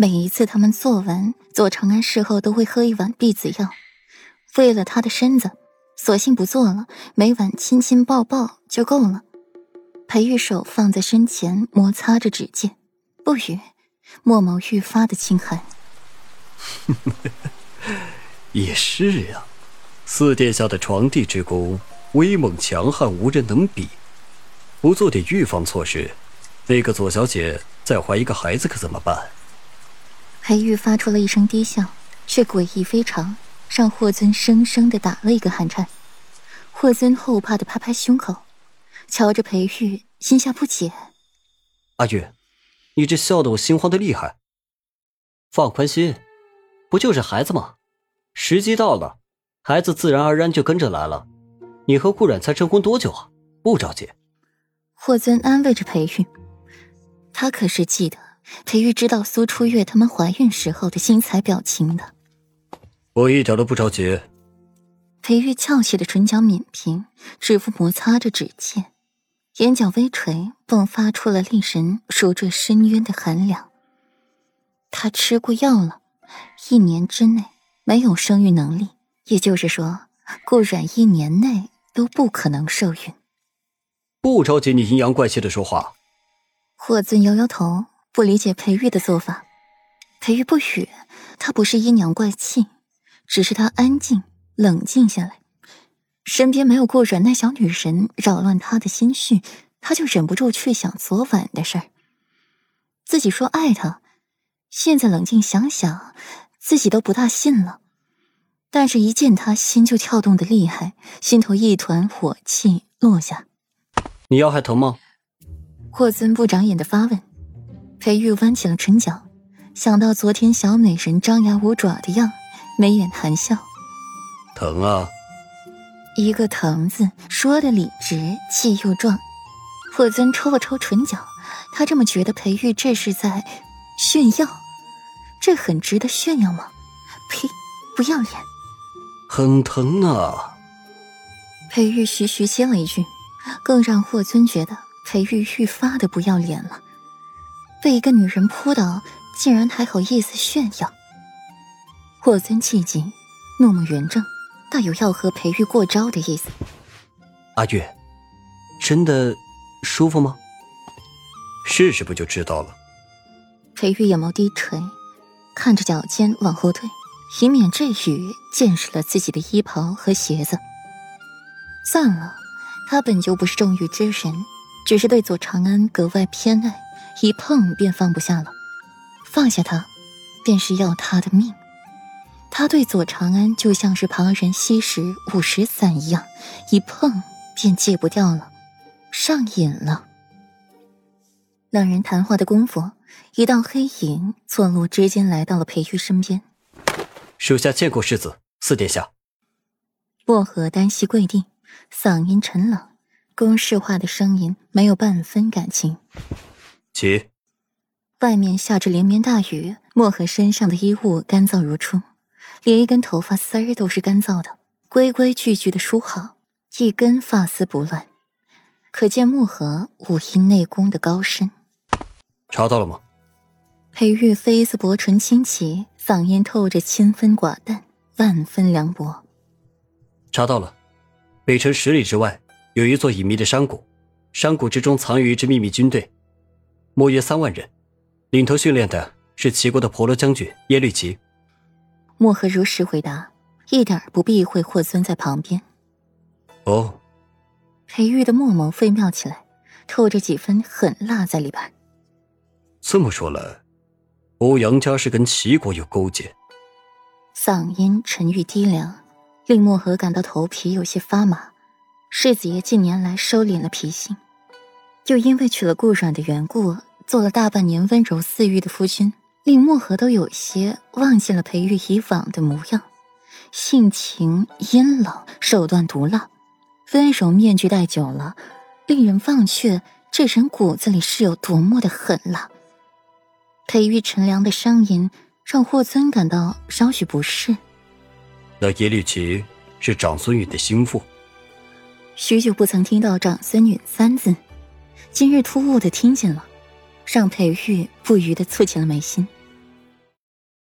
每一次他们做完，左长安事后都会喝一碗避子药。为了他的身子，索性不做了，每晚亲亲抱抱就够了。裴玉手放在身前，摩擦着指尖，不语，墨眸愈发的清寒。也是呀，四殿下的床帝之功，威猛强悍，无人能比。不做点预防措施，那个左小姐再怀一个孩子可怎么办？裴玉发出了一声低笑，却诡异非常，让霍尊生生的打了一个寒颤。霍尊后怕的拍拍胸口。瞧着裴玉，心下不解。阿玉，你这笑得我心慌的厉害。放宽心，不就是孩子吗？时机到了，孩子自然而然就跟着来了。你和顾染才成婚多久啊？不着急。霍尊安慰着裴玉，他可是记得裴玉知道苏初月他们怀孕时候的心彩表情的。我一点都不着急。裴玉翘起的唇角抿平，指腹摩擦着指尖。眼角微垂，迸发出了令人如坠深渊的寒凉。他吃过药了，一年之内没有生育能力，也就是说，顾阮一年内都不可能受孕。不着急，你阴阳怪气的说话。霍尊摇摇头，不理解裴玉的做法。裴玉不语，他不是阴阳怪气，只是他安静冷静下来。身边没有过软那小女人扰乱他的心绪，他就忍不住去想昨晚的事儿。自己说爱他，现在冷静想想，自己都不大信了。但是，一见他，心就跳动的厉害，心头一团火气落下。你腰还疼吗？霍尊不长眼的发问。裴玉弯起了唇角，想到昨天小美人张牙舞爪的样，眉眼含笑。疼啊。一个“疼”字说的理直气又壮，霍尊抽了抽唇角，他这么觉得裴玉这是在炫耀，这很值得炫耀吗？呸，不要脸！很疼啊！裴玉徐徐接了一句，更让霍尊觉得裴玉愈发的不要脸了，被一个女人扑倒，竟然还好意思炫耀。霍尊气急，怒目圆睁。大有要和裴玉过招的意思。阿玉，真的舒服吗？试试不就知道了。裴玉眼眸低垂，看着脚尖往后退，以免这雨溅湿了自己的衣袍和鞋子。算了，他本就不是重欲之人，只是对左长安格外偏爱，一碰便放不下了。放下他，便是要他的命。他对左长安就像是旁人吸食五石散一样，一碰便戒不掉了，上瘾了。两人谈话的功夫，一道黑影错落之间来到了裴玉身边。属下见过世子，四殿下。薄荷单膝跪地，嗓音沉冷，公式化的声音没有半分感情。起。外面下着连绵大雨，漠河身上的衣物干燥如初。连一根头发丝儿都是干燥的，规规矩矩的梳好，一根发丝不乱，可见漠河武艺内功的高深。查到了吗？裴玉妃子薄唇轻启，嗓音透着千分寡淡，万分凉薄。查到了，北城十里之外有一座隐秘的山谷，山谷之中藏有一支秘密军队，莫约三万人，领头训练的是齐国的婆罗将军耶律齐。莫河如实回答，一点不避讳霍尊在旁边。哦，裴玉的墨眸微妙起来，透着几分狠辣在里边。这么说来，欧阳家是跟齐国有勾结。嗓音沉郁低凉，令莫河感到头皮有些发麻。世子爷近年来收敛了脾性，又因为娶了顾阮的缘故，做了大半年温柔似玉的夫君。令墨河都有些忘记了裴玉以往的模样，性情阴冷，手段毒辣，温柔面具戴久了，令人忘却这人骨子里是有多么的狠辣。裴玉沉凉的声音让霍尊感到稍许不适。那耶律齐是长孙女的心腹。许久不曾听到长孙女三字，今日突兀的听见了。让裴玉不渝的蹙起了眉心。